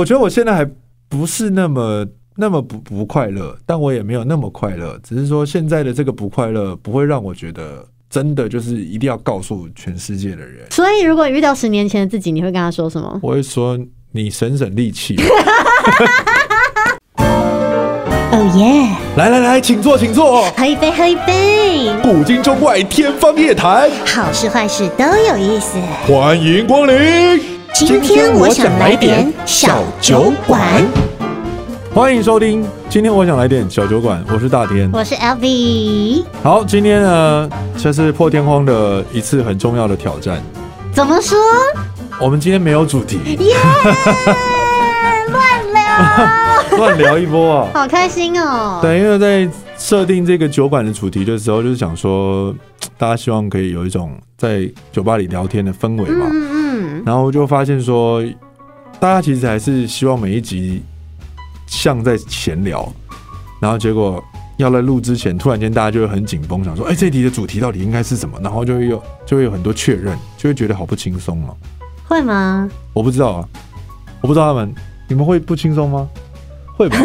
我觉得我现在还不是那么那么不不快乐，但我也没有那么快乐。只是说现在的这个不快乐不会让我觉得真的就是一定要告诉全世界的人。所以，如果遇到十年前的自己，你会跟他说什么？我会说你省省力气。哦耶！来来来，请坐，请坐。喝一杯，喝一杯。古今中外，天方夜谭，好事坏事都有意思。欢迎光临。今天我想来点小酒馆，欢迎收听。今天我想来点小酒馆，我是大天，我是 Elvi。好，今天呢，这是破天荒的一次很重要的挑战。怎么说？我们今天没有主题，耶，乱聊，乱聊一波啊，好开心哦。对，因为在设定这个酒馆的主题的时候，就是想说，大家希望可以有一种在酒吧里聊天的氛围嘛。嗯然后就发现说，大家其实还是希望每一集像在闲聊，然后结果要在录之前，突然间大家就会很紧绷，想说，哎，这一集的主题到底应该是什么？然后就会有就会有很多确认，就会觉得好不轻松哦。会吗？我不知道啊，我不知道他们，你们会不轻松吗？会吧？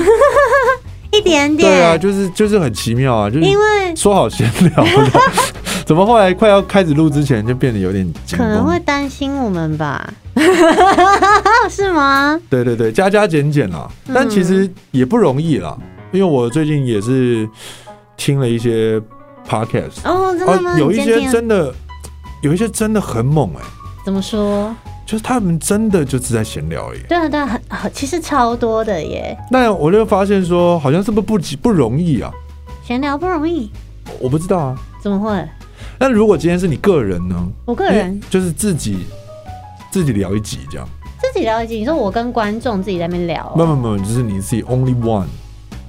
一点点。对啊，就是就是很奇妙啊，就是因为说好闲聊的。怎么后来快要开始录之前就变得有点紧？可能会担心我们吧？是吗？对对对，加加减减啦，但其实也不容易啦，因为我最近也是听了一些 podcast 哦，真的吗？有一些真的，有一些真的很猛哎。怎么说？就是他们真的就是在闲聊而已。对啊，对啊，很其实超多的耶。那我就发现说，好像是不是不不容易啊？闲聊不容易？我不知道啊。怎么会？但如果今天是你个人呢？我个人就是自己自己聊一集这样。自己聊一集，你说我跟观众自己在那边聊？没有没有，就是你自己 only one。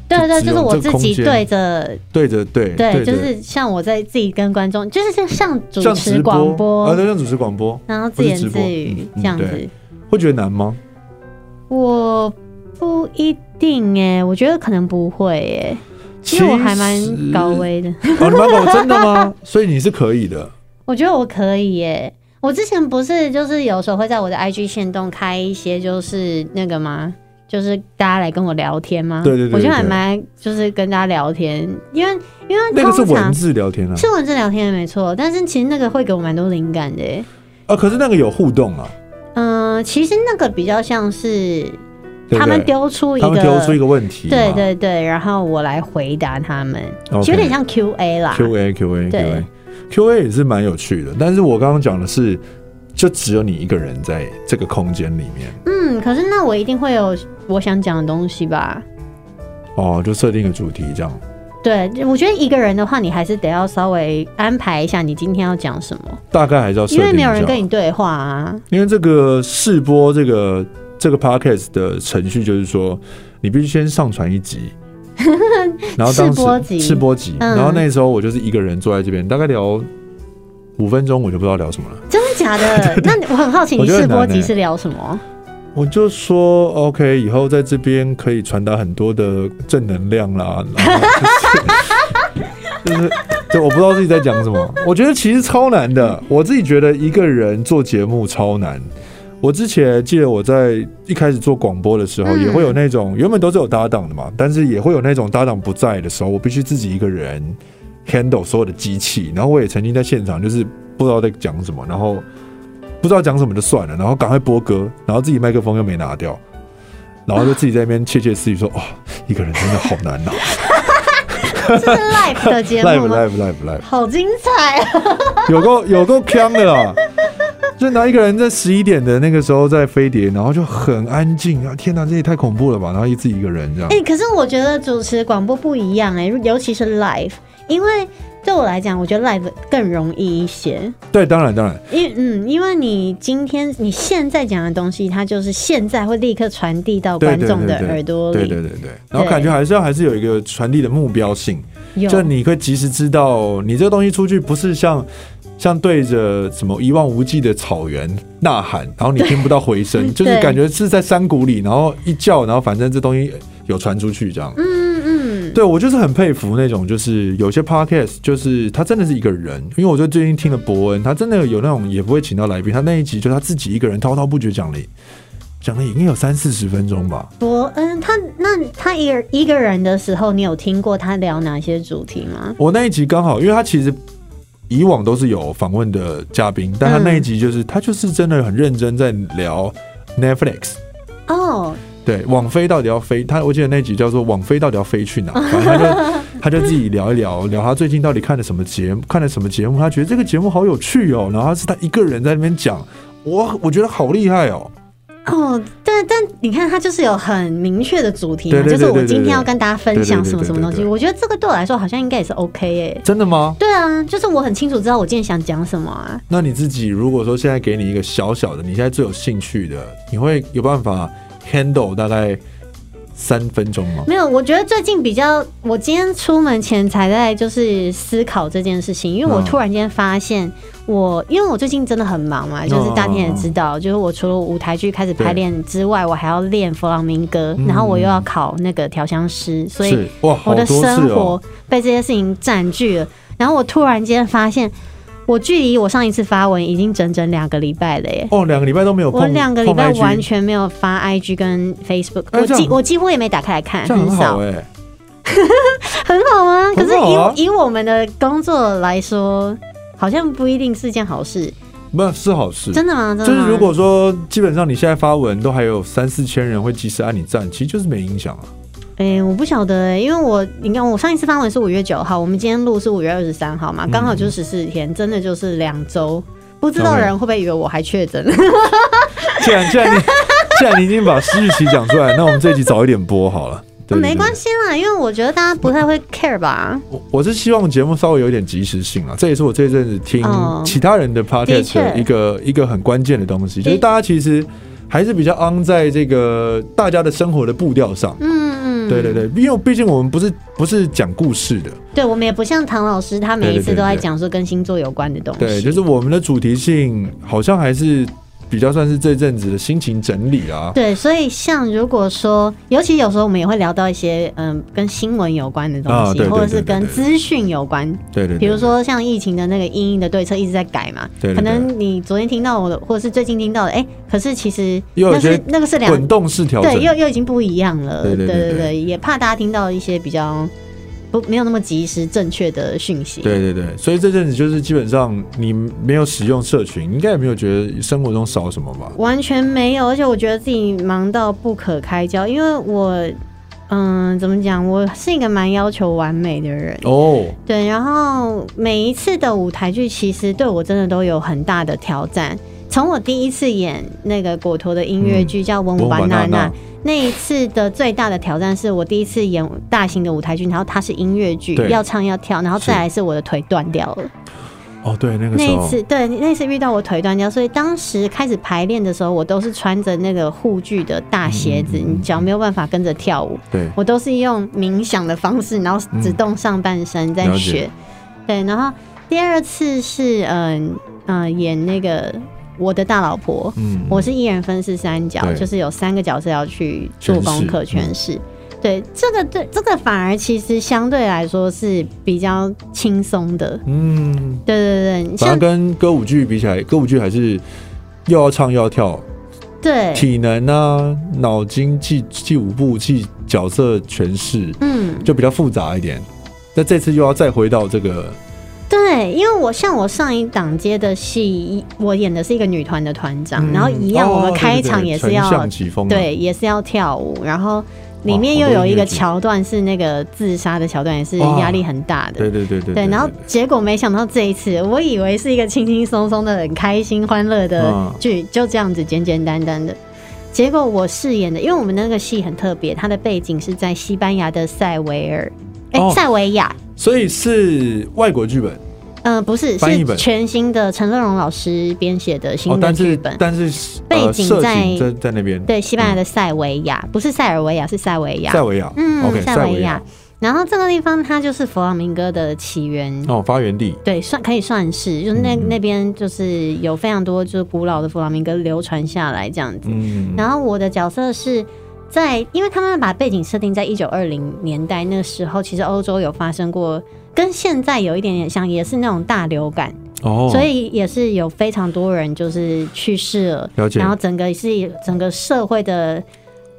对对，就是我自己对着对着对对，就是像我在自己跟观众，就是像像主持广播啊，对，像主持广播，然后自言自语这样子，会觉得难吗？我不一定哎，我觉得可能不会哎。其实我还蛮高危的，哦，你蛮高，真的吗？所以你是可以的。我觉得我可以耶。我之前不是就是有时候会在我的 IG 线动开一些就是那个吗？就是大家来跟我聊天吗？对对对，对，我觉得还蛮就是跟大家聊天，因为因为那个是文字聊天啊，是文字聊天没错。但是其实那个会给我蛮多灵感的。啊，可是那个有互动啊。嗯、呃，其实那个比较像是。他们丢出一个，丢出一个问题，对对对，然后我来回答他们，有点像 Q&A 啦。Q&A Q&A Q&A 也是蛮有趣的，但是我刚刚讲的是，就只有你一个人在这个空间里面。嗯，可是那我一定会有我想讲的东西吧？哦，就设定一个主题这样。对，我觉得一个人的话，你还是得要稍微安排一下，你今天要讲什么。大概还是要因为没有人跟你对话啊。因为这个试播这个。这个 podcast 的程序就是说，你必须先上传一集，然后当时试播集，然后那时候我就是一个人坐在这边，大概聊五分钟，我就不知道聊什么了。真的假的？那我很好奇，你试播集是聊什么？我就说 OK，以后在这边可以传达很多的正能量啦，就是，就我不知道自己在讲什么。我觉得其实超难的，我自己觉得一个人做节目超难。我之前记得我在一开始做广播的时候，也会有那种原本都是有搭档的嘛，但是也会有那种搭档不在的时候，我必须自己一个人 handle 所有的机器。然后我也曾经在现场，就是不知道在讲什么，然后不知道讲什么就算了，然后赶快播歌，然后自己麦克风又没拿掉，然后就自己在那边窃窃私语说：“哦，一个人真的好难呐。”这是 live 的节目？live live live live，好精彩啊！有够有够锵的啦！就拿一个人在十一点的那个时候在飞碟，然后就很安静啊！天哪，这也太恐怖了吧！然后一自己一个人这样。哎、欸，可是我觉得主持广播不一样哎、欸，尤其是 live，因为对我来讲，我觉得 live 更容易一些。对，当然当然。因嗯，因为你今天你现在讲的东西，它就是现在会立刻传递到观众的耳朵里。对对对对。然后感觉还是要还是有一个传递的目标性，就你可以及时知道你这个东西出去不是像。像对着什么一望无际的草原呐喊，然后你听不到回声，就是感觉是在山谷里，然后一叫，然后反正这东西有传出去这样。嗯嗯，对，我就是很佩服那种，就是有些 podcast，就是他真的是一个人，因为我就最近听了伯恩，他真的有那种也不会请到来宾，他那一集就他自己一个人滔滔不绝讲了讲了已经有三四十分钟吧。伯恩，他那他一个一个人的时候，你有听过他聊哪些主题吗？我那一集刚好，因为他其实以往都是有访问的嘉宾，但他那一集就是、嗯、他就是真的很认真在聊 Netflix 哦。对，网飞到底要飞？他我记得那集叫做“网飞到底要飞去哪 ”，反正他就他就自己聊一聊，聊他最近到底看了什么节目，看了什么节目，他觉得这个节目好有趣哦。然后他是他一个人在那边讲，我我觉得好厉害哦。哦，对，但你看它就是有很明确的主题嘛，就是我今天要跟大家分享什么什么东西。我觉得这个对我来说好像应该也是 OK 诶。真的吗？对啊，就是我很清楚知道我今天想讲什么啊。那你自己如果说现在给你一个小小的，你现在最有兴趣的，你会有办法 handle 大概？三分钟吗？没有，我觉得最近比较，我今天出门前才在就是思考这件事情，因为我突然间发现我，因为我最近真的很忙嘛，就是大天也知道，就是我除了舞台剧开始排练之外，我还要练弗朗明哥，然后我又要考那个调香师，所以我的生活被这些事情占据了，然后我突然间发现。我距离我上一次发文已经整整两个礼拜了耶！哦，两个礼拜都没有碰。我两个礼拜完全没有发 IG 跟 Facebook，我几我几乎也没打开来看，很少哎，很好啊。可是以以我们的工作来说，好像不一定是件好事。不是好事，真的吗？就是如果说基本上你现在发文都还有三四千人会及时按你赞，其实就是没影响啊。哎、欸，我不晓得哎、欸，因为我你看，我上一次发文是五月九号，我们今天录是五月二十三号嘛，刚好就是十四天，真的就是两周，不知道人会不会以为我还确诊？既然既然你 既然你已经把日期讲出来，那我们这一集早一点播好了。没关系啦，因为我觉得大家不太会 care 吧。我我是希望节目稍微有点及时性啊，这也是我这阵子听其他人的 podcast 的一个一个很关键的东西，就是大家其实还是比较 on 在这个大家的生活的步调上。嗯。对对对，因为毕竟我们不是不是讲故事的，对，我们也不像唐老师，他每一次都在讲说跟星座有关的东西。对，就是我们的主题性好像还是。比较算是这阵子的心情整理啊。对，所以像如果说，尤其有时候我们也会聊到一些嗯跟新闻有关的东西，或者是跟资讯有关。对对。比如说像疫情的那个因应的对策一直在改嘛。对。可能你昨天听到我的，或者是最近听到的，哎，可是其实那是那个是两滚动式调整，对，又又已经不一样了。对对对对，也怕大家听到一些比较。不，没有那么及时正确的讯息。对对对，所以这阵子就是基本上你没有使用社群，应该也没有觉得生活中少什么吧？完全没有，而且我觉得自己忙到不可开交，因为我，嗯，怎么讲？我是一个蛮要求完美的人哦。对，然后每一次的舞台剧，其实对我真的都有很大的挑战。从我第一次演那个果陀的音乐剧叫《文武班娜娜》。那一次的最大的挑战是我第一次演大型的舞台剧，然后它是音乐剧，要唱要跳，然后再来是我的腿断掉了。哦，对，那个那一次，对，那一次遇到我腿断掉，所以当时开始排练的时候，我都是穿着那个护具的大鞋子，你脚没有办法跟着跳舞。对，我都是用冥想的方式，然后只动上半身在学。对，然后第二次是嗯嗯、呃、演那个。我的大老婆，嗯，我是一人分饰三角，就是有三个角色要去做功课诠释。对，这个对这个反而其实相对来说是比较轻松的。嗯，对对对，像跟歌舞剧比起来，歌舞剧还是又要唱又要跳，对，体能啊、脑筋记记舞步记角色诠释，嗯，就比较复杂一点。那这次又要再回到这个。对，因为我像我上一档接的戏，我演的是一个女团的团长，嗯、然后一样，我们开场也是要、哦、对，也是要跳舞，然后里面又有一个桥段是那个自杀的桥段，也是压力很大的。对对对对。对，然后结果没想到这一次，我以为是一个轻轻松松的、很开心、欢乐的剧，就这样子简简单单的。结果我饰演的，因为我们那个戏很特别，它的背景是在西班牙的塞维尔，哎、欸，塞维亚。所以是外国剧本，嗯、呃，不是，是全新的陈乐融老师编写的新的剧本，哦、但是，但是背景在、呃、在，在那边，对，西班牙的塞维亚，嗯、不是塞尔维亚，是塞维亚，塞维亚，嗯，okay, 塞维亚。然后这个地方它就是弗朗明哥的起源。哦，发源地，对，算可以算是，就是那、嗯、那边就是有非常多就是古老的弗朗明哥流传下来这样子。嗯，然后我的角色是。在，因为他们把背景设定在一九二零年代，那个时候其实欧洲有发生过跟现在有一点点像，也是那种大流感，哦，所以也是有非常多人就是去世了，了解。然后整个是整个社会的。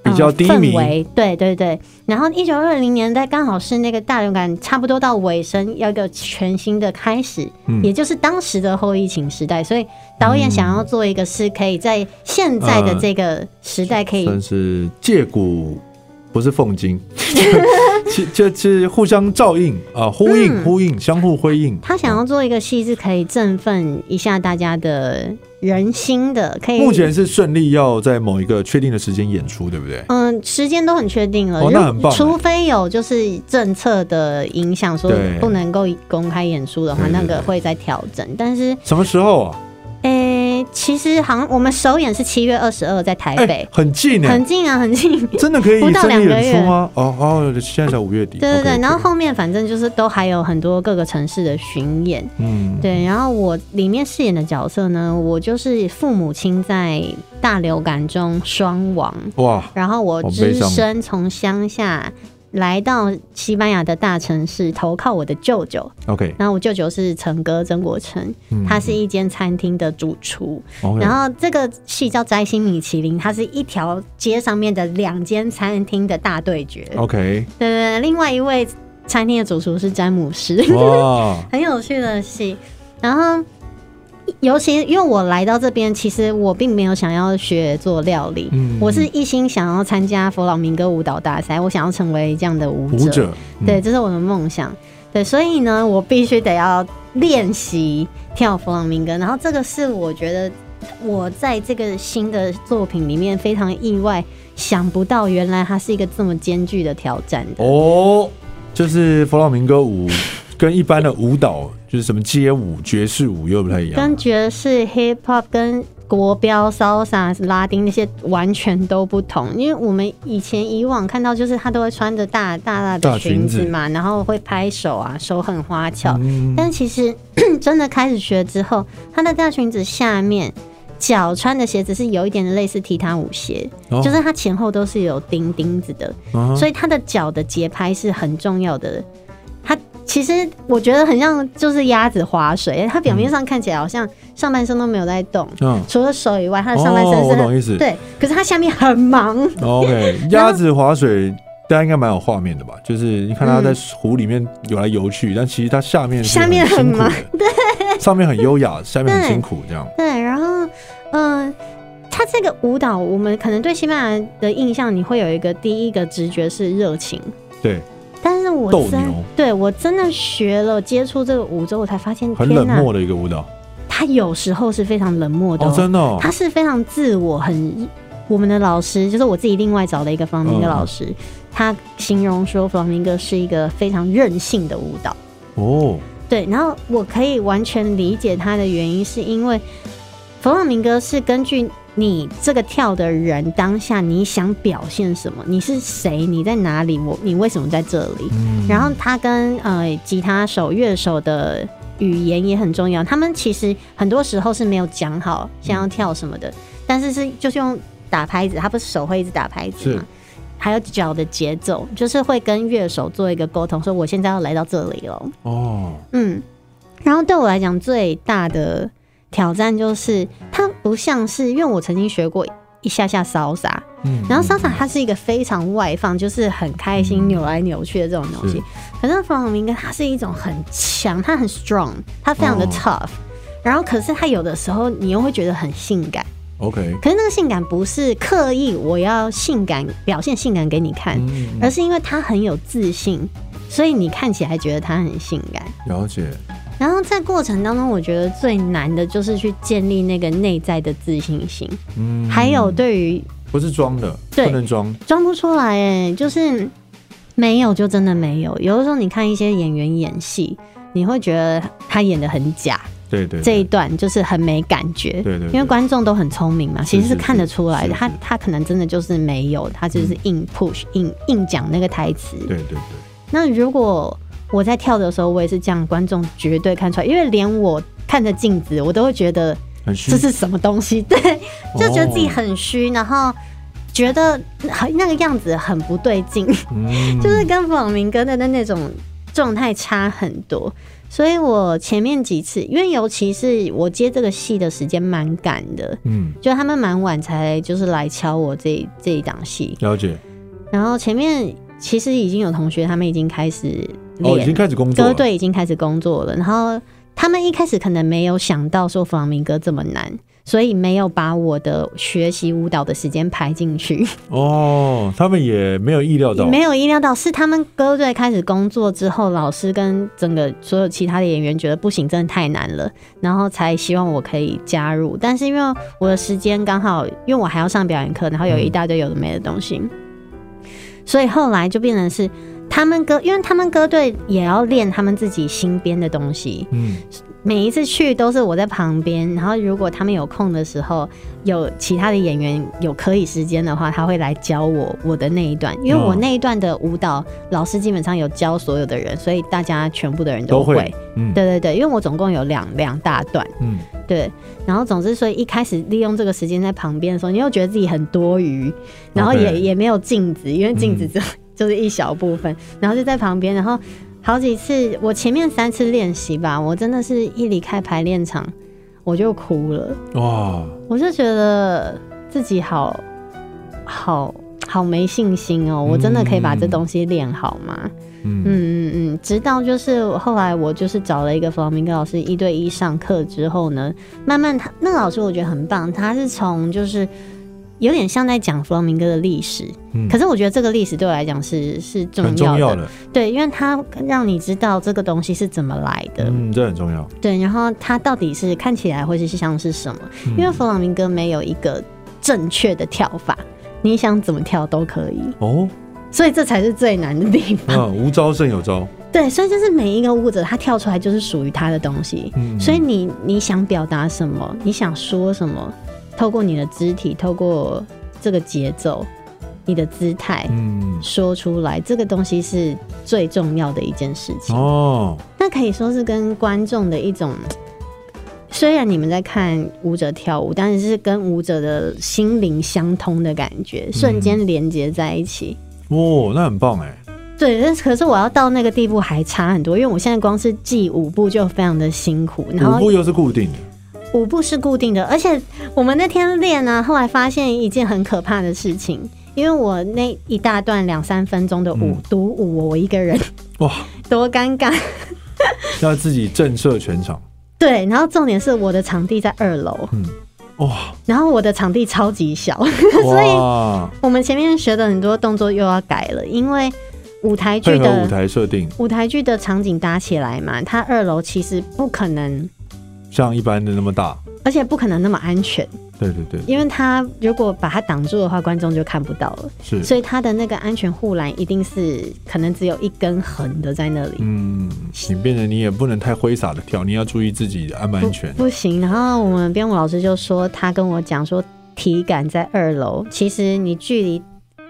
比较低迷，氛围，对对对。然后一九二零年代刚好是那个大流感差不多到尾声，要一个全新的开始，嗯，也就是当时的后疫情时代。所以导演想要做一个是可以在现在的这个时代可以，算是借古不是奉今。其就是互相照应啊，呼应、嗯、呼应，相互辉映。他想要做一个戏，是可以振奋一下大家的人心的。可以目前是顺利要在某一个确定的时间演出，对不对？嗯，时间都很确定了。哦，那很棒。除非有就是政策的影响，说不能够公开演出的话，那个会再调整。但是什么时候啊？其实好像我们首演是七月二十二，在台北，欸、很近呢，很近啊，很近，真的可以 不到两个月吗？哦哦，现在才五月底。对对对，okay, 然后后面反正就是都还有很多各个城市的巡演，嗯，对。然后我里面饰演的角色呢，我就是父母亲在大流感中双亡，哇，然后我只身从乡下。来到西班牙的大城市投靠我的舅舅。OK，然后我舅舅是陈哥曾国成，他是一间餐厅的主厨。Okay. 然后这个戏叫《摘星米其林》，它是一条街上面的两间餐厅的大对决。OK，对对对，另外一位餐厅的主厨是詹姆斯，哇，很有趣的戏。然后。尤其因为我来到这边，其实我并没有想要学做料理，嗯、我是一心想要参加佛朗明哥舞蹈大赛，我想要成为这样的舞者，舞者嗯、对，这是我的梦想。对，所以呢，我必须得要练习跳佛朗明哥。然后这个是我觉得我在这个新的作品里面非常意外，想不到原来它是一个这么艰巨的挑战的哦，就是佛朗明哥舞。跟一般的舞蹈就是什么街舞、爵士舞又不太一样，跟爵士、hip hop、跟国标、salsa、拉丁那些完全都不同。因为我们以前以往看到，就是他都会穿着大大大的裙子嘛，然后会拍手啊，手很花巧。嗯、但其实真的开始学之后，他的大裙子下面脚穿的鞋子是有一点类似踢踏舞鞋，哦、就是它前后都是有钉钉子的，哦、所以他的脚的节拍是很重要的。其实我觉得很像就是鸭子划水，它表面上看起来好像上半身都没有在动，嗯、除了手以外，它的上半身是、哦、我懂意思。对，可是它下面很忙。OK，鸭子划水大家应该蛮有画面的吧？就是你看它在湖里面游来游去，嗯、但其实它下面下面很忙，对，上面很优雅，下面很辛苦这样。对，然后嗯，它这个舞蹈，我们可能对西班牙的印象，你会有一个第一个直觉是热情，对。但是我真对我真的学了接触这个舞之后，我才发现很冷漠的一个舞蹈。他有时候是非常冷漠的，真的，喔，他是非常自我，很我们的老师就是我自己另外找的一个佛朗明哥老师，嗯，他形容说弗朗明哥是一个非常任性的舞蹈。哦，对，然后我可以完全理解他的原因，是因为弗朗明哥是根据。你这个跳的人当下你想表现什么？你是谁？你在哪里？我你为什么在这里？嗯、然后他跟呃吉他手、乐手的语言也很重要。他们其实很多时候是没有讲好想要跳什么的，嗯、但是是就是用打拍子，他不是手会一直打拍子吗？还有脚的节奏，就是会跟乐手做一个沟通，说我现在要来到这里了。哦，嗯，然后对我来讲最大的。挑战就是它不像是，因为我曾经学过一下下 salsa，嗯，然后 salsa 它是一个非常外放，就是很开心扭来扭去的这种东西。可是佛朗明哥它是一种很强，它很 strong，它非常的 tough，然后可是它有的时候你又会觉得很性感，OK。可是那个性感不是刻意我要性感表现性感给你看，而是因为他很有自信，所以你看起来觉得他很性感。了解。然后在过程当中，我觉得最难的就是去建立那个内在的自信心。嗯，还有对于不是装的，对，不能装，装不出来哎，就是没有就真的没有。有的时候你看一些演员演戏，你会觉得他演的很假，对对，这一段就是很没感觉，对对，因为观众都很聪明嘛，其实是看得出来的。他他可能真的就是没有，他就是硬 push 硬硬讲那个台词，对对对。那如果我在跳的时候，我也是这样，观众绝对看出来，因为连我看着镜子，我都会觉得这是什么东西，对，就觉得自己很虚，然后觉得很那个样子很不对劲，就是跟佛朗明哥的那那种状态差很多。所以我前面几次，因为尤其是我接这个戏的时间蛮赶的，嗯，就他们蛮晚才就是来敲我这这一档戏。了解。然后前面其实已经有同学，他们已经开始哦，已经开始工作，歌队已经开始工作了。然后他们一开始可能没有想到说弗朗明哥这么难。所以没有把我的学习舞蹈的时间排进去哦，他们也没有意料到，没有意料到是他们歌队开始工作之后，老师跟整个所有其他的演员觉得不行，真的太难了，然后才希望我可以加入。但是因为我的时间刚好，因为我还要上表演课，然后有一大堆有的没的东西，嗯、所以后来就变成是他们歌，因为他们歌队也要练他们自己新编的东西，嗯。每一次去都是我在旁边，然后如果他们有空的时候，有其他的演员有可以时间的话，他会来教我我的那一段，因为我那一段的舞蹈老师基本上有教所有的人，所以大家全部的人都会。嗯，对对对，因为我总共有两两大段，嗯，对。然后总之，所以一开始利用这个时间在旁边的时候，你又觉得自己很多余，然后也也没有镜子，因为镜子就就是一小部分，然后就在旁边，然后。好几次，我前面三次练习吧，我真的是一离开排练场我就哭了。哇！我就觉得自己好好好没信心哦，我真的可以把这东西练好吗？嗯嗯嗯嗯。直到就是后来我就是找了一个弗朗明哥老师一对一上课之后呢，慢慢他那个老师我觉得很棒，他是从就是。有点像在讲弗朗明哥的历史，嗯、可是我觉得这个历史对我来讲是是重要的，重要的，对，因为它让你知道这个东西是怎么来的，嗯，这很重要，对，然后它到底是看起来会是像是什么？嗯、因为弗朗明哥没有一个正确的跳法，你想怎么跳都可以。哦，所以这才是最难的地方，啊、无招胜有招，对，所以就是每一个舞者他跳出来就是属于他的东西，嗯、所以你你想表达什么，你想说什么？透过你的肢体，透过这个节奏，你的姿态，嗯，说出来，这个东西是最重要的一件事情哦。那可以说是跟观众的一种，虽然你们在看舞者跳舞，但是是跟舞者的心灵相通的感觉，瞬间连接在一起。哦，那很棒哎。对，但可是我要到那个地步还差很多，因为我现在光是记舞步就非常的辛苦，然后舞步又是固定的。舞步是固定的，而且我们那天练呢，后来发现一件很可怕的事情，因为我那一大段两三分钟的舞独、嗯、舞，我一个人，哇，多尴尬，要自己震慑全场。对，然后重点是我的场地在二楼，嗯，哇，然后我的场地超级小，所以我们前面学的很多动作又要改了，因为舞台剧的舞台设定，舞台剧的场景搭起来嘛，它二楼其实不可能。像一般的那么大，而且不可能那么安全。对对对，因为他如果把它挡住的话，观众就看不到了。是，所以他的那个安全护栏一定是可能只有一根横的在那里。嗯，你变得你也不能太挥洒的跳，你要注意自己安不安全不。不行。然后我们编舞老师就说，他跟我讲说，体感在二楼，其实你距离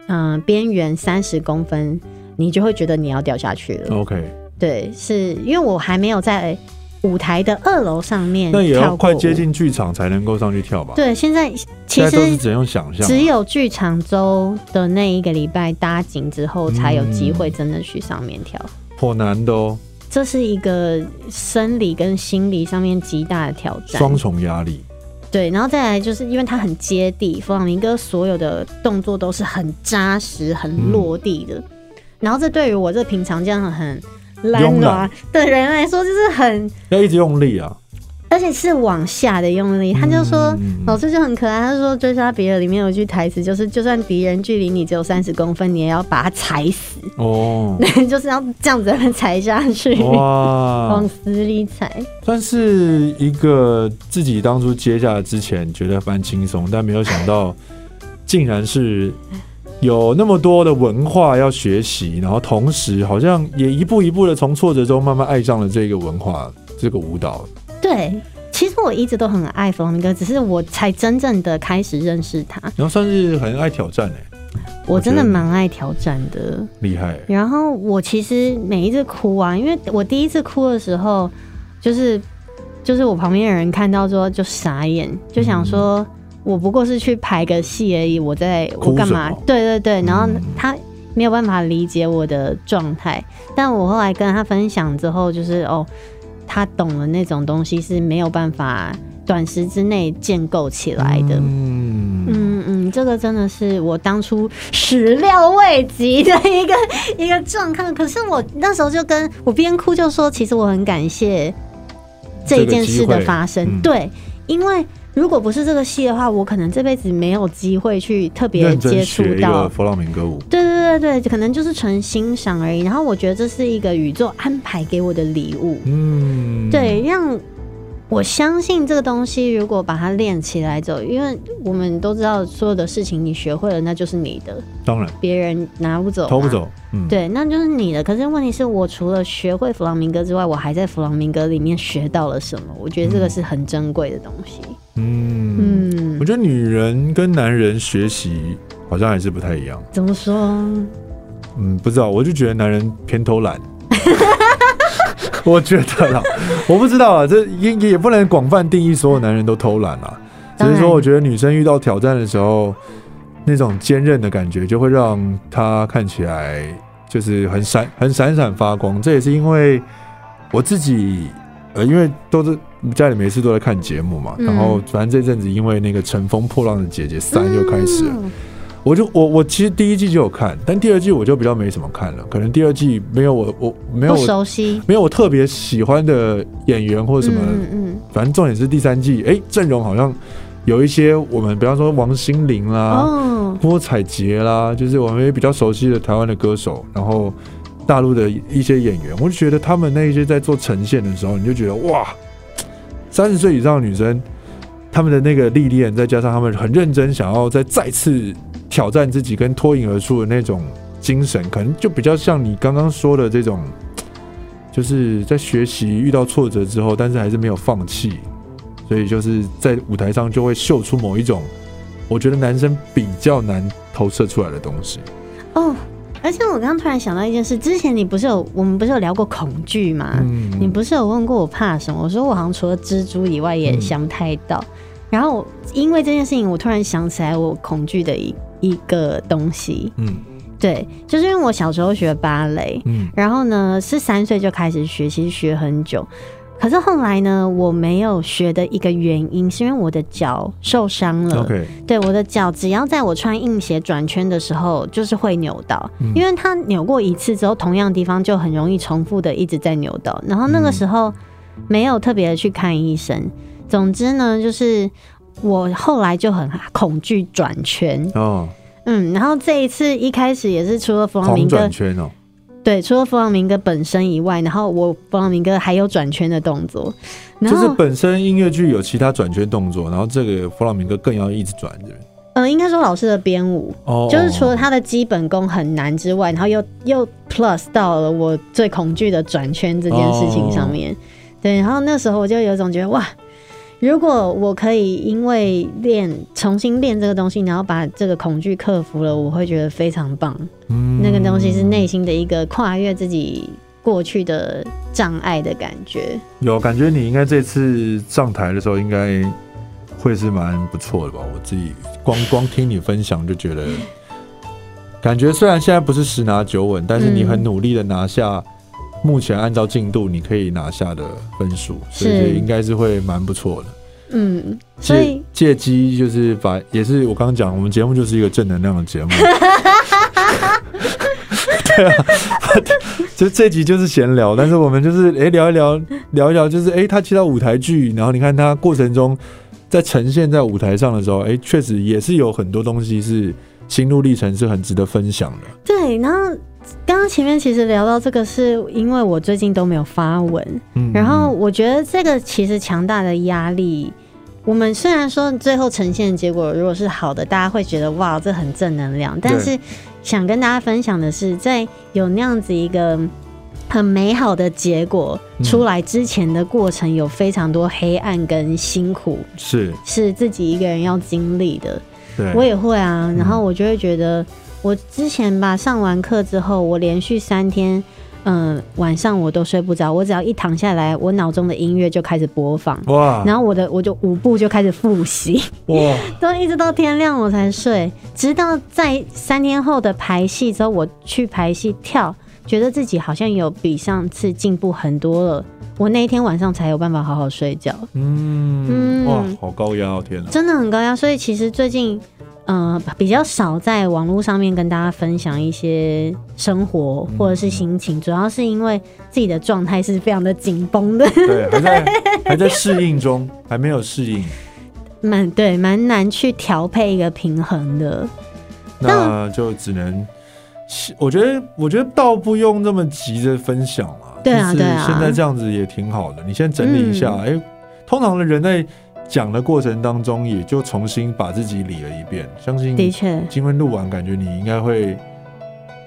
嗯边缘三十公分，你就会觉得你要掉下去了。OK，对，是因为我还没有在。舞台的二楼上面，那也要快接近剧场才能够上去跳吧？对，现在其实只用想象，只有剧场周的那一个礼拜搭景之后，才有机会真的去上面跳。颇难的哦，这是一个生理跟心理上面极大的挑战，双重压力。对，然后再来就是因为它很接地，弗朗明哥所有的动作都是很扎实、很落地的。嗯、然后这对于我这平常这样很。懒暖的人来说，就是很要一直用力啊，而且是往下的用力。他就说，老师就很可爱，他就说《追杀比尔》里面有句台词，就是就算敌人距离你只有三十公分，你也要把他踩死哦，就是要这样子踩下去，哇，往死里踩。算是一个自己当初接下来之前觉得蛮轻松，但没有想到竟然是。有那么多的文化要学习，然后同时好像也一步一步的从挫折中慢慢爱上了这个文化，这个舞蹈。对，其实我一直都很爱弗朗明哥，只是我才真正的开始认识他。然后算是很爱挑战哎、欸，我真的蛮爱挑战的，厉害。然后我其实每一次哭啊，因为我第一次哭的时候，就是就是我旁边的人看到之后就傻眼，就想说。嗯我不过是去排个戏而已，我在我干嘛？对对对，然后他没有办法理解我的状态。但我后来跟他分享之后，就是哦，他懂了那种东西是没有办法短时之内建构起来的。嗯嗯嗯，这个真的是我当初始料未及的一个一个状况。可是我那时候就跟我边哭就说，其实我很感谢这一件事的发生。嗯、对，因为。如果不是这个戏的话，我可能这辈子没有机会去特别接触到弗朗明哥舞。对对对对，可能就是纯欣赏而已。然后我觉得这是一个宇宙安排给我的礼物。嗯，对，让。我相信这个东西，如果把它练起来走，因为我们都知道，所有的事情你学会了，那就是你的。当然，别人拿不走，偷不走。嗯，对，那就是你的。可是问题是我除了学会弗朗明哥之外，我还在弗朗明哥里面学到了什么？我觉得这个是很珍贵的东西。嗯嗯，我觉得女人跟男人学习好像还是不太一样。怎么说？嗯，不知道，我就觉得男人偏偷懒。我觉得啦，我不知道啊，这也也不能广泛定义所有男人都偷懒啊。只是说，我觉得女生遇到挑战的时候，那种坚韧的感觉，就会让她看起来就是很闪、很闪闪发光。这也是因为我自己，呃，因为都是家里每次都在看节目嘛，然后反正这阵子因为那个《乘风破浪的姐姐三》又开始了。我就我我其实第一季就有看，但第二季我就比较没什么看了。可能第二季没有我我没有我熟悉，没有我特别喜欢的演员或者什么。嗯嗯。反正重点是第三季，哎、欸，阵容好像有一些我们，比方说王心凌啦、哦、郭采洁啦，就是我们也比较熟悉的台湾的歌手，然后大陆的一些演员，我就觉得他们那一些在做呈现的时候，你就觉得哇，三十岁以上的女生，他们的那个历练，再加上他们很认真，想要再再次。挑战自己跟脱颖而出的那种精神，可能就比较像你刚刚说的这种，就是在学习遇到挫折之后，但是还是没有放弃，所以就是在舞台上就会秀出某一种，我觉得男生比较难投射出来的东西。哦，而且我刚刚突然想到一件事，之前你不是有我们不是有聊过恐惧吗？嗯，你不是有问过我怕什么？我说我好像除了蜘蛛以外也想不太到，嗯，然后因为这件事情，我突然想起来我恐惧的一。一个东西，嗯，对，就是因为我小时候学芭蕾，嗯，然后呢是三岁就开始学，其实学很久，可是后来呢我没有学的一个原因是因为我的脚受伤了。对，我的脚只要在我穿硬鞋转圈的时候就是会扭到，嗯，因为它扭过一次之后，同样的地方就很容易重复的一直在扭到，然后那个时候没有特别的去看医生，总之呢就是。我后来就很恐惧转圈。哦，嗯，然后这一次一开始也是除了弗朗明哥转圈哦，对，除了弗朗明哥本身以外，然后我弗朗明哥还有转圈的动作，就是本身音乐剧有其他转圈动作，然后这个弗朗明哥更要一直转的。嗯，应该说老师的编舞哦，就是除了他的基本功很难之外，然后又又 plus 到了我最恐惧的转圈这件事情上面，对，然后那时候我就有种觉得哇。如果我可以因为练重新练这个东西，然后把这个恐惧克服了，我会觉得非常棒。嗯，那个东西是内心的一个跨越自己过去的障碍的感觉。有感觉，你应该这次上台的时候应该会是蛮不错的吧？我自己光 光听你分享就觉得，感觉虽然现在不是十拿九稳，但是你很努力的拿下。目前按照进度，你可以拿下的分数，所以应该是会蛮不错的。嗯，借借机就是把，也是我刚刚讲，我们节目就是一个正能量的节目。对啊，就这集就是闲聊，但是我们就是哎、欸、聊一聊，聊一聊，就是哎、欸、他接到舞台剧，然后你看他过程中在呈现在舞台上的时候，哎、欸，确实也是有很多东西是心路历程是很值得分享的。对，然后。刚刚前面其实聊到这个，是因为我最近都没有发文，嗯，然后我觉得这个其实强大的压力。我们虽然说最后呈现的结果如果是好的，大家会觉得哇，这很正能量。但是想跟大家分享的是，在有那样子一个很美好的结果出来之前的过程，有非常多黑暗跟辛苦，是是自己一个人要经历的。对，我也会啊，然后我就会觉得。我之前吧上完课之后，我连续三天嗯、呃，晚上我都睡不着，我只要一躺下来，我脑中的音乐就开始播放，哇，然后我的我就舞步就开始复习，哇，都一直到天亮我才睡，直到在三天后的排戏之后，我去排戏跳，觉得自己好像有比上次进步很多了，我那一天晚上才有办法好好睡觉，嗯，嗯。哇，好高压哦，天哪，真的很高压，所以其实最近。呃，比较少在网络上面跟大家分享一些生活或者是心情，嗯、主要是因为自己的状态是非常的紧绷的，对，还在 还在适应中，还没有适应，蛮对，蛮难去调配一个平衡的，那就只能，我觉得，我觉得倒不用那么急着分享了，对啊，对啊，现在这样子也挺好的，你先整理一下，哎、嗯。欸，通常的人类。讲的过程当中，也就重新把自己理了一遍。相信的确，今天录完，感觉你应该会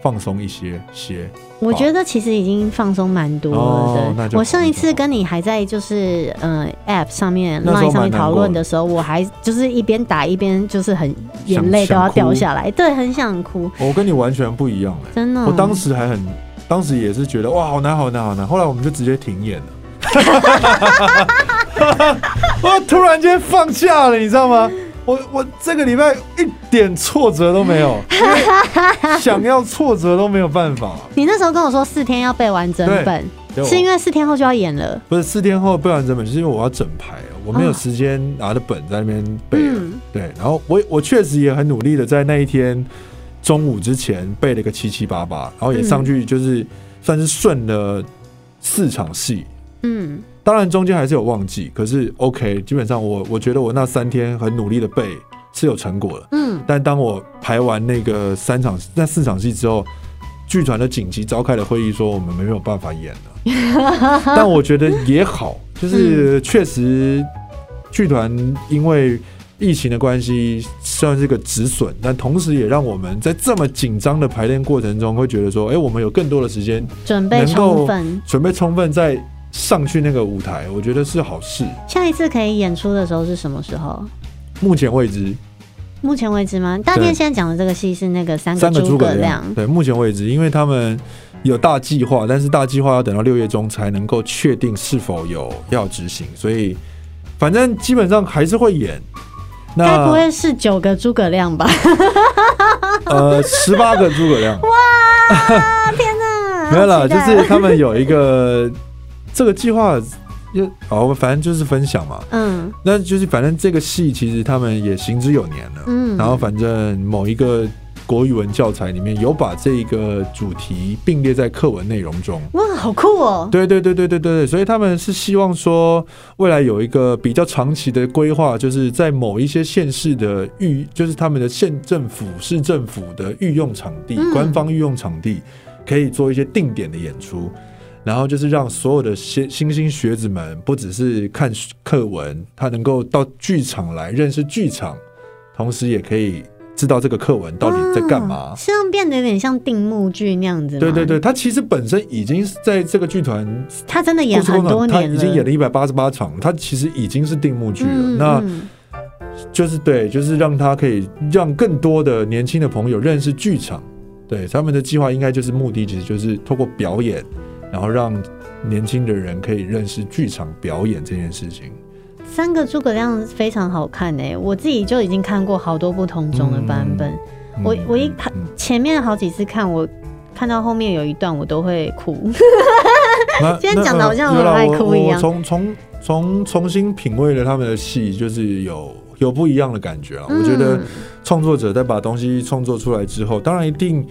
放松一些些。我觉得其实已经放松蛮多了的。哦、我上一次跟你还在就是呃 App 上面 Line 上面讨论的时候，我还就是一边打一边就是很眼泪都要掉下来，对，很想哭。我跟你完全不一样，真的。我当时还很，当时也是觉得哇，好难，好难，好难。后来我们就直接停演了。我突然间放假了，你知道吗？我我这个礼拜一点挫折都没有，想要挫折都没有办法。你那时候跟我说四天要背完整本，是因为四天后就要演了？不是四天后背完整本，是因为我要整排，我没有时间拿着本在那边背。对，然后我我确实也很努力的在那一天中午之前背了个七七八八，然后也上去就是算是顺了四场戏。嗯。当然中间还是有忘记，可是 OK，基本上我我觉得我那三天很努力的背是有成果的。嗯，但当我排完那个三场那四场戏之后，剧团的紧急召开了会议，说我们没有办法演了。但我觉得也好，就是确实剧团因为疫情的关系算是个止损，但同时也让我们在这么紧张的排练过程中，会觉得说，哎，我们有更多的时间准备充分，准备充分在。上去那个舞台，我觉得是好事。下一次可以演出的时候是什么时候？目前未知，目前为止吗？大天现在讲的这个戏是那个三个诸葛亮。对，目前为止，因为他们有大计划，但是大计划要等到六月中才能够确定是否有要执行，所以反正基本上还是会演。那该不会是九个诸葛亮吧？呃，十八个诸葛亮。哇！天哪！没有啦，就是他们有一个。这个计划就哦，反正就是分享嘛。嗯，那就是反正这个戏其实他们也行之有年了。嗯，然后反正某一个国语文教材里面有把这个主题并列在课文内容中。哇，好酷哦！对对对对对对对，所以他们是希望说未来有一个比较长期的规划，就是在某一些县市的御，就是他们的县政府、市政府的御用场地、嗯、官方御用场地，可以做一些定点的演出。然后就是让所有的新新兴学子们，不只是看课文，他能够到剧场来认识剧场，同时也可以知道这个课文到底在干嘛。这样变得有点像定目剧那样子。对对对，他其实本身已经是在这个剧团，他真的演很多年了，他已经演了一百八十八场，他其实已经是定目剧了。嗯、那就是对，就是让他可以让更多的年轻的朋友认识剧场。对，他们的计划应该就是目的，其实就是透过表演。然后让年轻的人可以认识剧场表演这件事情。三个诸葛亮非常好看诶、欸，我自己就已经看过好多不同种的版本。嗯、我我一看前面好几次看，我看到后面有一段我都会哭。今天讲的好像我很爱哭一样。从从从重新品味了他们的戏，就是有有不一样的感觉啊。嗯、我觉得创作者在把东西创作出来之后，当然一定。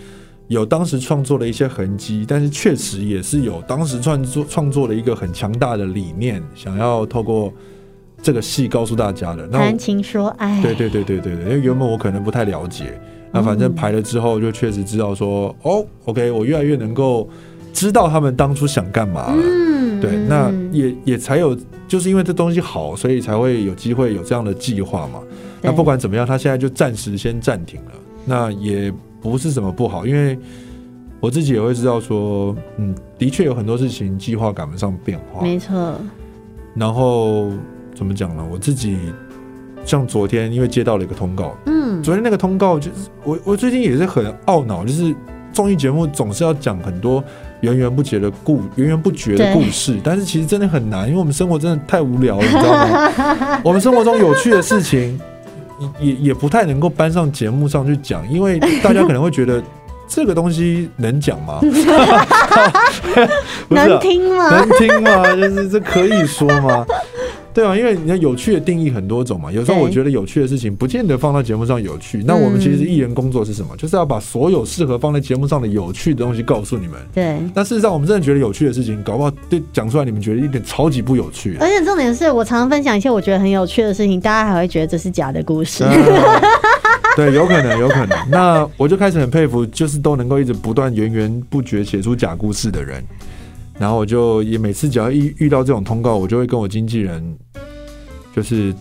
有当时创作的一些痕迹，但是确实也是有当时创作创作的一个很强大的理念，想要透过这个戏告诉大家的。谈情说爱，对对对对对对，因为原本我可能不太了解，那反正排了之后就确实知道说，嗯、哦，OK，我越来越能够知道他们当初想干嘛了。嗯，对，那也也才有，就是因为这东西好，所以才会有机会有这样的计划嘛。那不管怎么样，他现在就暂时先暂停了，那也。不是什么不好，因为我自己也会知道说，嗯，的确有很多事情计划赶不上变化，没错。然后怎么讲呢？我自己像昨天因为接到了一个通告，嗯，昨天那个通告就是我我最近也是很懊恼，就是综艺节目总是要讲很多源源不绝的故源源不绝的故事，但是其实真的很难，因为我们生活真的太无聊了，你知道吗？我们生活中有趣的事情也也不太能够搬上节目上去讲，因为大家可能会觉得 这个东西能讲吗？能听吗？能听吗？就是这可以说吗？对啊，因为你看有趣的定义很多种嘛，有时候我觉得有趣的事情不见得放到节目上有趣。那我们其实艺人工作是什么？就是要把所有适合放在节目上的有趣的东西告诉你们。对。那事实上，我们真的觉得有趣的事情，搞不好对讲出来，你们觉得一点超级不有趣。而且重点是我常常分享一些我觉得很有趣的事情，大家还会觉得这是假的故事。对，有可能，有可能。那我就开始很佩服，就是都能够一直不断源源不绝写出假故事的人。然后我就也每次只要一遇到这种通告，我就会跟我经纪人，就是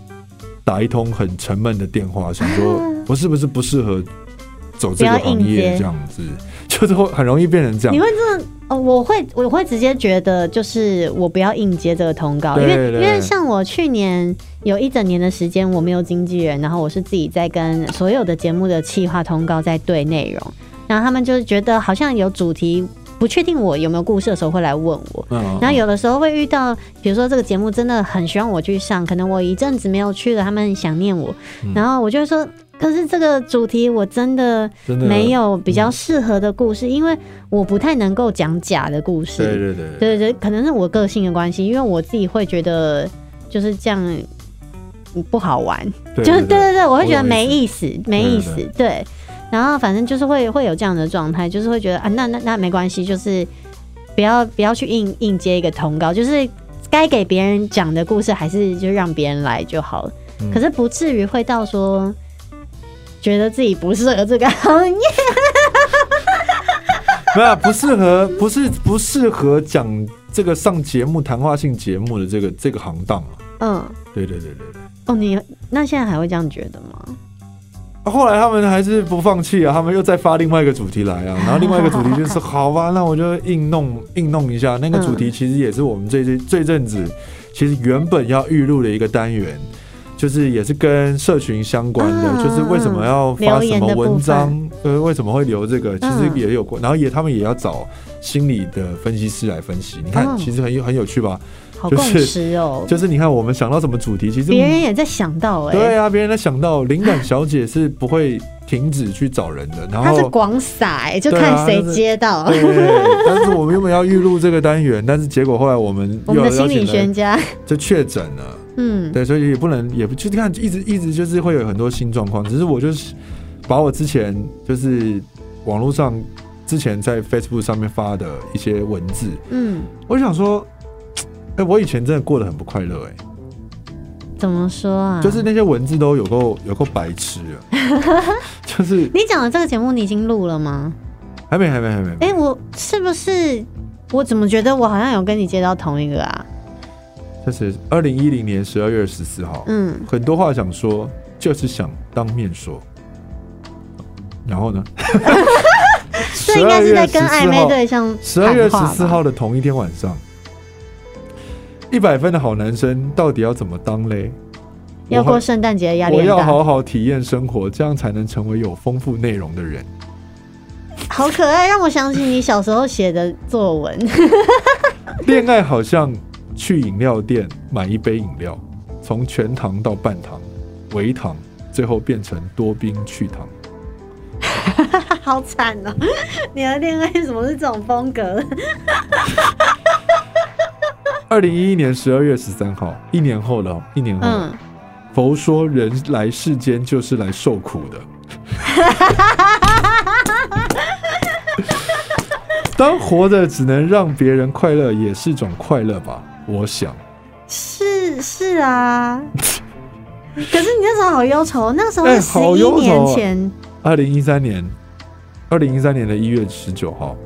打一通很沉闷的电话，想说我是不是不适合走这个行业，这样子，就是会很容易变成这样。你会这么？哦，我会我会直接觉得，就是我不要硬接这个通告，因为因为像我去年有一整年的时间我没有经纪人，然后我是自己在跟所有的节目的企划通告在对内容，然后他们就是觉得好像有主题。不确定我有没有故事的时候会来问我，然后有的时候会遇到，比如说这个节目真的很希望我去上，可能我一阵子没有去了，他们很想念我，然后我就会说，可是这个主题我真的没有比较适合的故事，因为我不太能够讲假的故事，对对对，对。对，可能是我个性的关系，因为我自己会觉得就是这样不好玩，就是对对对，我会觉得没意思，没意思，对。然后反正就是会会有这样的状态，就是会觉得啊，那那那没关系，就是不要不要去硬硬接一个通告，就是该给别人讲的故事，还是就让别人来就好了。嗯、可是不至于会到说觉得自己不适合这个行业，没有不适合，不是不适合讲这个上节目谈话性节目的这个这个行当啊。嗯，对对对对对。哦，你那现在还会这样觉得吗？后来他们还是不放弃啊，他们又再发另外一个主题来啊，然后另外一个主题就是好吧，那我就硬弄硬弄一下。那个主题其实也是我们这这这阵子其实原本要预录的一个单元，就是也是跟社群相关的，就是为什么要发什么文章，呃，为什么会留这个，其实也有过，然后也他们也要找心理的分析师来分析。你看，其实很有很有趣吧？好共识哦，就是你看我们想到什么主题，其实别人也在想到哎。对啊，别人在想到，灵感小姐是不会停止去找人的。然后她是广撒哎，就看谁接到。对，但是我们原本要预录这个单元，但是结果后来我们我们的心理学家就确诊了。嗯，对，所以也不能也不就看一直一直就是会有很多新状况。只是我就是把我之前就是网络上之前在 Facebook 上面发的一些文字，嗯，我想说。哎、欸，我以前真的过得很不快乐哎。怎么说啊？就是那些文字都有够有够白痴啊！就是你讲的这个节目，你已经录了吗？还没，还没，还没。哎、欸，我是不是？我怎么觉得我好像有跟你接到同一个啊？这是二零一零年十二月十四号。嗯，很多话想说，就是想当面说。然后呢？这应该是在跟暧昧对象。十二月十四号的同一天晚上。一百分的好男生到底要怎么当嘞？要过圣诞节压力大。我要好好体验生活，这样才能成为有丰富内容的人。好可爱，让我想起你小时候写的作文。恋爱好像去饮料店买一杯饮料，从全糖到半糖、微糖，最后变成多冰去糖。好惨哦！你的恋爱怎么是这种风格？二零一一年十二月十三号，一年后了，一年后。嗯、佛说人来世间就是来受苦的。当活着只能让别人快乐，也是种快乐吧？我想。是是啊。可是你那时候好忧愁，那时候是十一年前。二零一三年，二零一三年的一月十九号。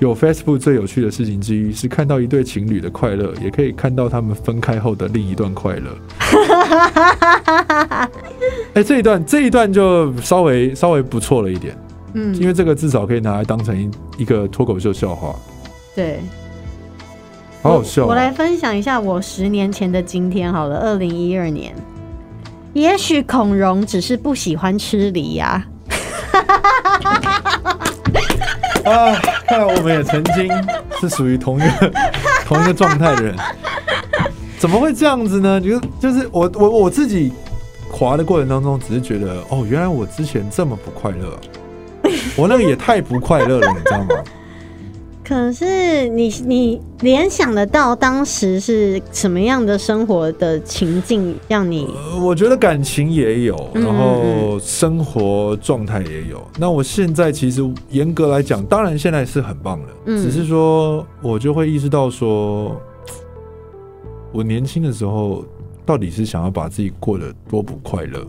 有 Facebook 最有趣的事情之一是看到一对情侣的快乐，也可以看到他们分开后的另一段快乐。哎，这一段这一段就稍微稍微不错了一点，嗯，因为这个至少可以拿来当成一一个脱口秀笑话。对，好好笑我来分享一下我十年前的今天好了，二零一二年，也许孔融只是不喜欢吃梨呀。啊。看来我们也曾经是属于同一个同一个状态的人，怎么会这样子呢？就就是我我我自己滑的过程当中，只是觉得哦，原来我之前这么不快乐，我那个也太不快乐了，你知道吗？可是你你联想得到当时是什么样的生活的情境让你？呃，我觉得感情也有，然后生活状态也有。那我现在其实严格来讲，当然现在是很棒的，只是说我就会意识到说，我年轻的时候到底是想要把自己过得多不快乐。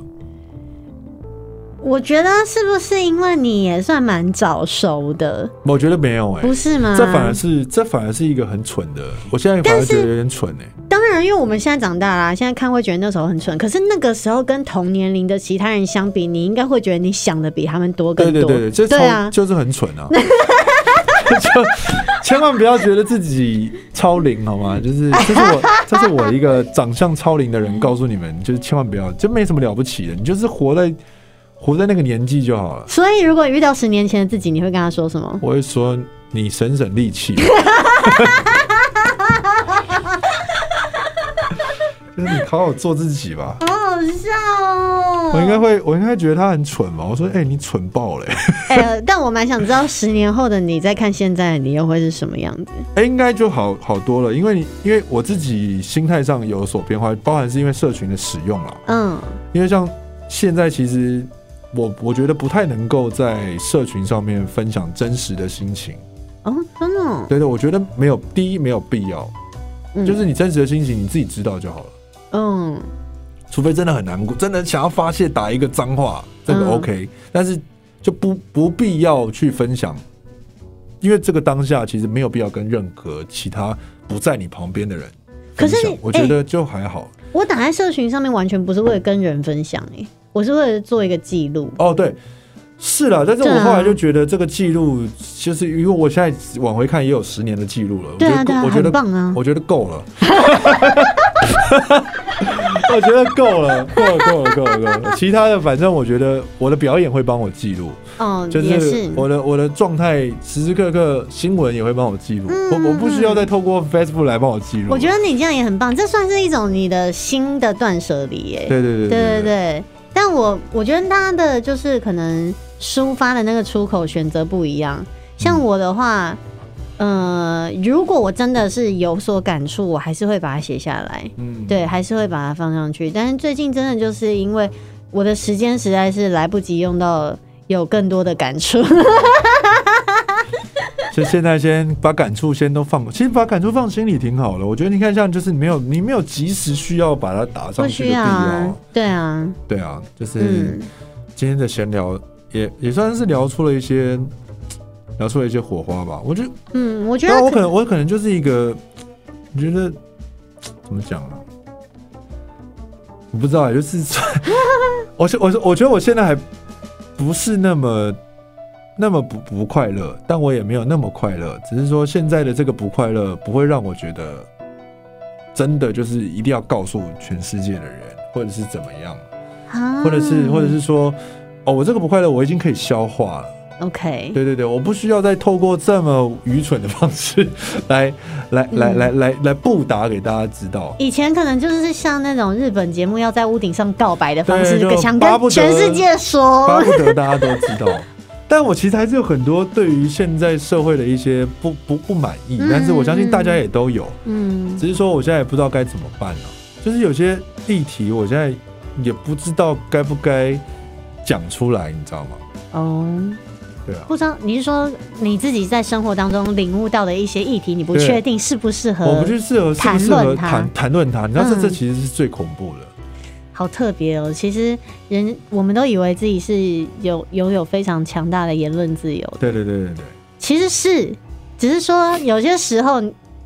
我觉得是不是因为你也算蛮早熟的？我觉得没有哎、欸，不是吗？这反而是这反而是一个很蠢的。我现在反而觉得有点蠢哎、欸。当然，因为我们现在长大啦，现在看会觉得那时候很蠢。可是那个时候跟同年龄的其他人相比，你应该会觉得你想的比他们多更多。对对对，这对啊，就是很蠢啊。就 千万不要觉得自己超龄好吗？就是这是我 这是我一个长相超龄的人告诉你们，就是千万不要，就没什么了不起的，你就是活在。活在那个年纪就好了。所以，如果遇到十年前的自己，你会跟他说什么？我会说：“你省省力气。”就是你好好做自己吧。好好笑哦！我应该会，我应该觉得他很蠢吧？我说：“哎、欸，你蠢爆了、欸！” 哎、欸，但我蛮想知道，十年后的你再看现在的你，又会是什么样子？哎、欸，应该就好好多了，因为你因为我自己心态上有所变化，包含是因为社群的使用了。嗯，因为像现在其实。我我觉得不太能够在社群上面分享真实的心情。哦，真的？对对，我觉得没有，第一没有必要，嗯，就是你真实的心情你自己知道就好了，嗯，除非真的很难过，真的想要发泄打一个脏话，这个 OK，嗯，但是就不不必要去分享，因为这个当下其实没有必要跟任何其他不在你旁边的人可是，我觉得就还好。欸，我打在社群上面完全不是为了跟人分享诶。我是为了做一个记录。哦，对，是了，但是我后来就觉得这个记录，其实因为我现在往回看也有十年的记录了，对啊，对啊，我觉得棒啊，我觉得够了，我觉得够了，够了，够了，够了，够了，其他的反正我觉得我的表演会帮我记录，哦，就是我的我的状态时时刻刻新闻也会帮我记录，我我不需要再透过 Facebook 来帮我记录，我觉得你这样也很棒，这算是一种你的新的断舍离耶，对对对。对对对。但我我觉得大家的就是可能抒发的那个出口选择不一样。像我的话，呃，如果我真的是有所感触，我还是会把它写下来。嗯，对，还是会把它放上去。但是最近真的就是因为我的时间实在是来不及用到有更多的感触。就现在先把感触先都放，其实把感触放心里挺好的。我觉得你看，像就是你没有你没有及时需要把它打上去的必要。啊对啊，对啊，就是今天的闲聊也也算是聊出了一些聊出了一些火花吧。我觉得，嗯，我觉得我可能我可能就是一个，我觉得怎么讲啊？我不知道，就是 我是我是我觉得我现在还不是那么。那么不不快乐，但我也没有那么快乐，只是说现在的这个不快乐不会让我觉得真的就是一定要告诉全世界的人，或者是怎么样，或者是或者是说，哦，我这个不快乐我已经可以消化了。OK，对对对，我不需要再透过这么愚蠢的方式来 来来来来来布达给大家知道。以前可能就是像那种日本节目要在屋顶上告白的方式，想跟全世界说，巴不得大家都知道。但我其实还是有很多对于现在社会的一些不不不满意，但是我相信大家也都有，嗯，只是说我现在也不知道该怎么办了。就是有些议题，我现在也不知道该不该讲出来，你知道吗？哦，对啊，不知道你是说你自己在生活当中领悟到的一些议题，你不确定适不适合，我不去适合谈论谈谈论它，你知道这这其实是最恐怖的。好特别哦！其实人我们都以为自己是有拥有非常强大的言论自由。对对对对对，其实是，只是说有些时候。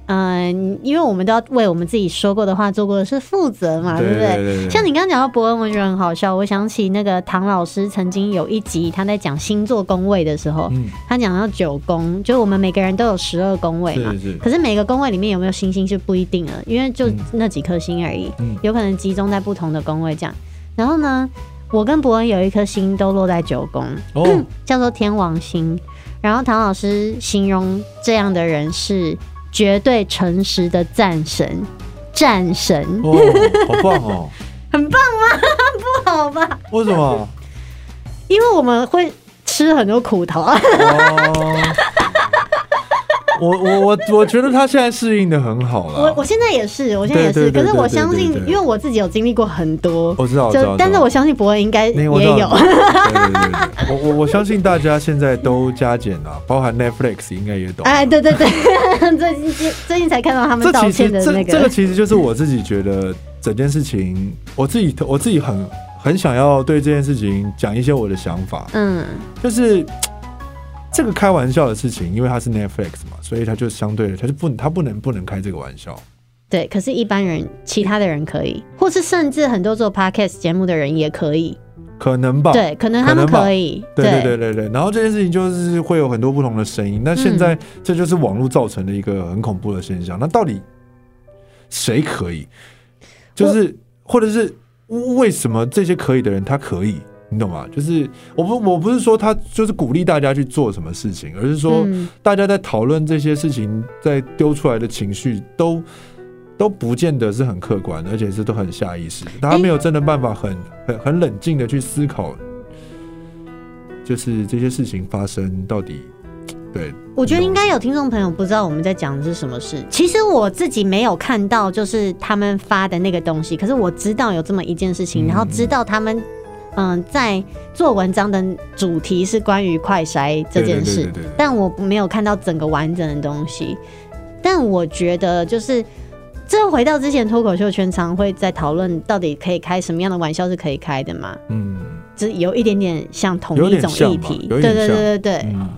嗯，因为我们都要为我们自己说过的话、做过的事负责嘛，对不对？像你刚刚讲到伯恩，我觉得很好笑。我想起那个唐老师曾经有一集，他在讲星座宫位的时候，嗯、他讲到九宫，就我们每个人都有十二宫位嘛。是是，可是每个宫位里面有没有星星是不一定的，因为就那几颗星而已，嗯、有可能集中在不同的宫位这样。然后呢，我跟伯恩有一颗星都落在九宫，哦、叫做天王星。然后唐老师形容这样的人是绝对诚实的战神，战神，哦，好棒哦，很棒吗？不好吧？为什么？因为我们会吃很多苦头啊。哦 我我我我觉得他现在适应的很好了。我我现在也是，我现在也是。可是我相信，因为我自己有经历过很多，我知道，就但是我相信博恩应该也有。我我我相信大家现在都加减了，包含 Netflix 应该也懂。哎，对对对，最近最近才看到他们道歉的那个。这个其实就是我自己觉得整件事情，我自己我自己很很想要对这件事情讲一些我的想法。嗯，就是。这个开玩笑的事情，因为它是 Netflix 嘛，所以他就相对的，他就不，他不能不能开这个玩笑。对，可是，一般人，其他的人可以，或是甚至很多做 Podcast 节目的人也可以，可能吧？对，可能他们可以。对对对对对。然后这件事情就是会有很多不同的声音。那现在这就是网络造成的一个很恐怖的现象。那到底谁可以？就是或者是为什么这些可以的人他可以？你懂吗？就是我不我不是说他就是鼓励大家去做什么事情，而是说大家在讨论这些事情，在丢出来的情绪都都不见得是很客观，而且是都很下意识，大家没有真的办法很很很冷静的去思考，就是这些事情发生到底。对，我觉得应该有听众朋友不知道我们在讲的是什么事。其实我自己没有看到就是他们发的那个东西，可是我知道有这么一件事情，然后知道他们。嗯，在做文章的主题是关于快筛这件事，但我没有看到整个完整的东西。但我觉得，就是这回到之前脱口秀圈常会在讨论，到底可以开什么样的玩笑是可以开的嘛？嗯，这有一点点像同一种议题，对对对对对。嗯，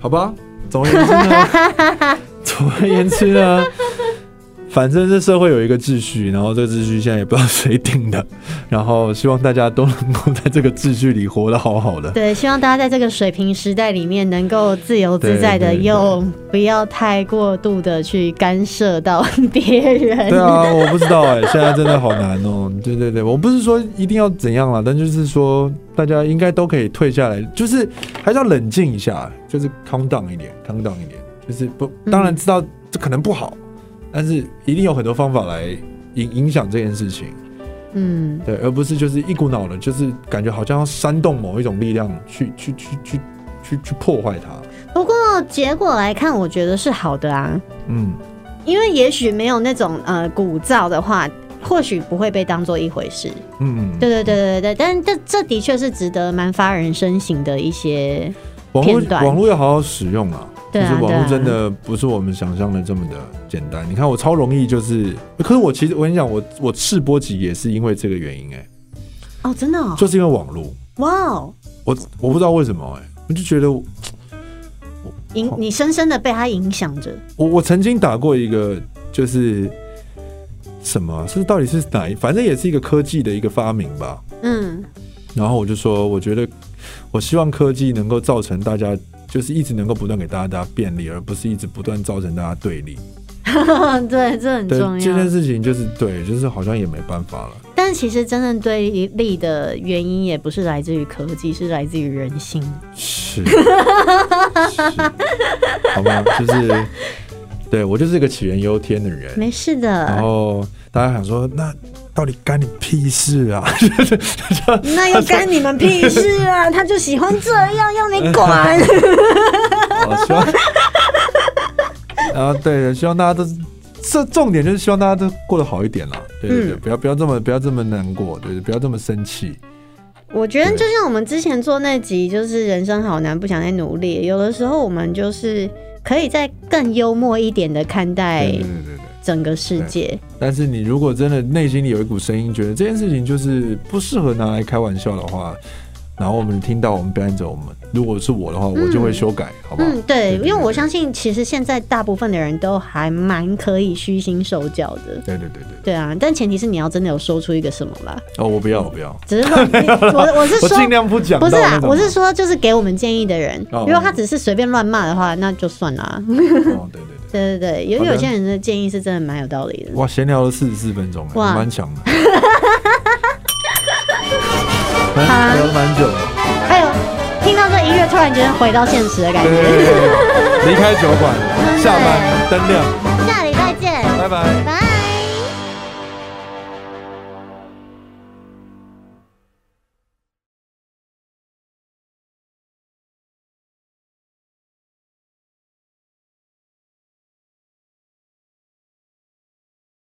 好吧，总而言之呢，总而言之呢。反正这社会有一个秩序，然后这个秩序现在也不知道谁定的，然后希望大家都能够在这个秩序里活得好好的。对，希望大家在这个水平时代里面能够自由自在的，又不要太过度的去干涉到别人。对啊，我不知道哎、欸，现在真的好难哦、喔。对对对，我不是说一定要怎样了，但就是说大家应该都可以退下来，就是还是要冷静一下，就是 calm down 一点，calm down 一点，就是不，当然知道这可能不好。但是一定有很多方法来影影响这件事情，嗯，对，而不是就是一股脑的，就是感觉好像要煽动某一种力量去去去去去去破坏它。不过结果来看，我觉得是好的啊，嗯，因为也许没有那种呃鼓噪的话，或许不会被当做一回事，嗯，对对对对对，但这这的确是值得蛮发人深省的一些片段，网络网络要好好使用啊。其实网络真的不是我们想象的这么的简单。你看我超容易就是，可是我其实我跟你讲，我我试播集也是因为这个原因哎、欸。哦，真的、哦，就是因为网络。哇哦！我我不知道为什么哎、欸，我就觉得我影你深深的被他影响着。我我曾经打过一个，就是什么是到底是哪一，反正也是一个科技的一个发明吧。嗯。然后我就说，我觉得我希望科技能够造成大家。就是一直能够不断给大家大家便利，而不是一直不断造成大家对立。对，这很重要。这件事情就是对，就是好像也没办法了。但其实真正对立的原因，也不是来自于科技，是来自于人心。是，是，好吧？就是，对我就是一个杞人忧天的人。没事的。然后大家想说那。到底干你屁事啊？那又干你们屁事啊？他就喜欢这样，要你管。希望，啊，对，希望大家都，这重点就是希望大家都过得好一点啦。对对对，嗯、不要不要这么不要这么难过，对，对，不要这么生气。我觉得就像我们之前做那集，就是人生好难，不想再努力。有的时候我们就是可以再更幽默一点的看待。对对对对。整个世界，但是你如果真的内心里有一股声音，觉得这件事情就是不适合拿来开玩笑的话，然后我们听到我们表演者，我们如果是我的话，我就会修改，好不好？嗯，对，因为我相信，其实现在大部分的人都还蛮可以虚心受教的。对对对对，对啊，但前提是你要真的有说出一个什么啦。哦，我不要，我不要，只是说，我我是说，尽量不讲，不是啊，我是说，就是给我们建议的人，如果他只是随便乱骂的话，那就算了。哦，对对。对对对，有有些人的建议是真的蛮有道理的。哇，闲聊了四十四分钟，哇，蛮强的。聊了蛮久。还有，听到这音乐突然间回到现实的感觉。离开酒馆，下班灯亮，下礼拜见，拜拜。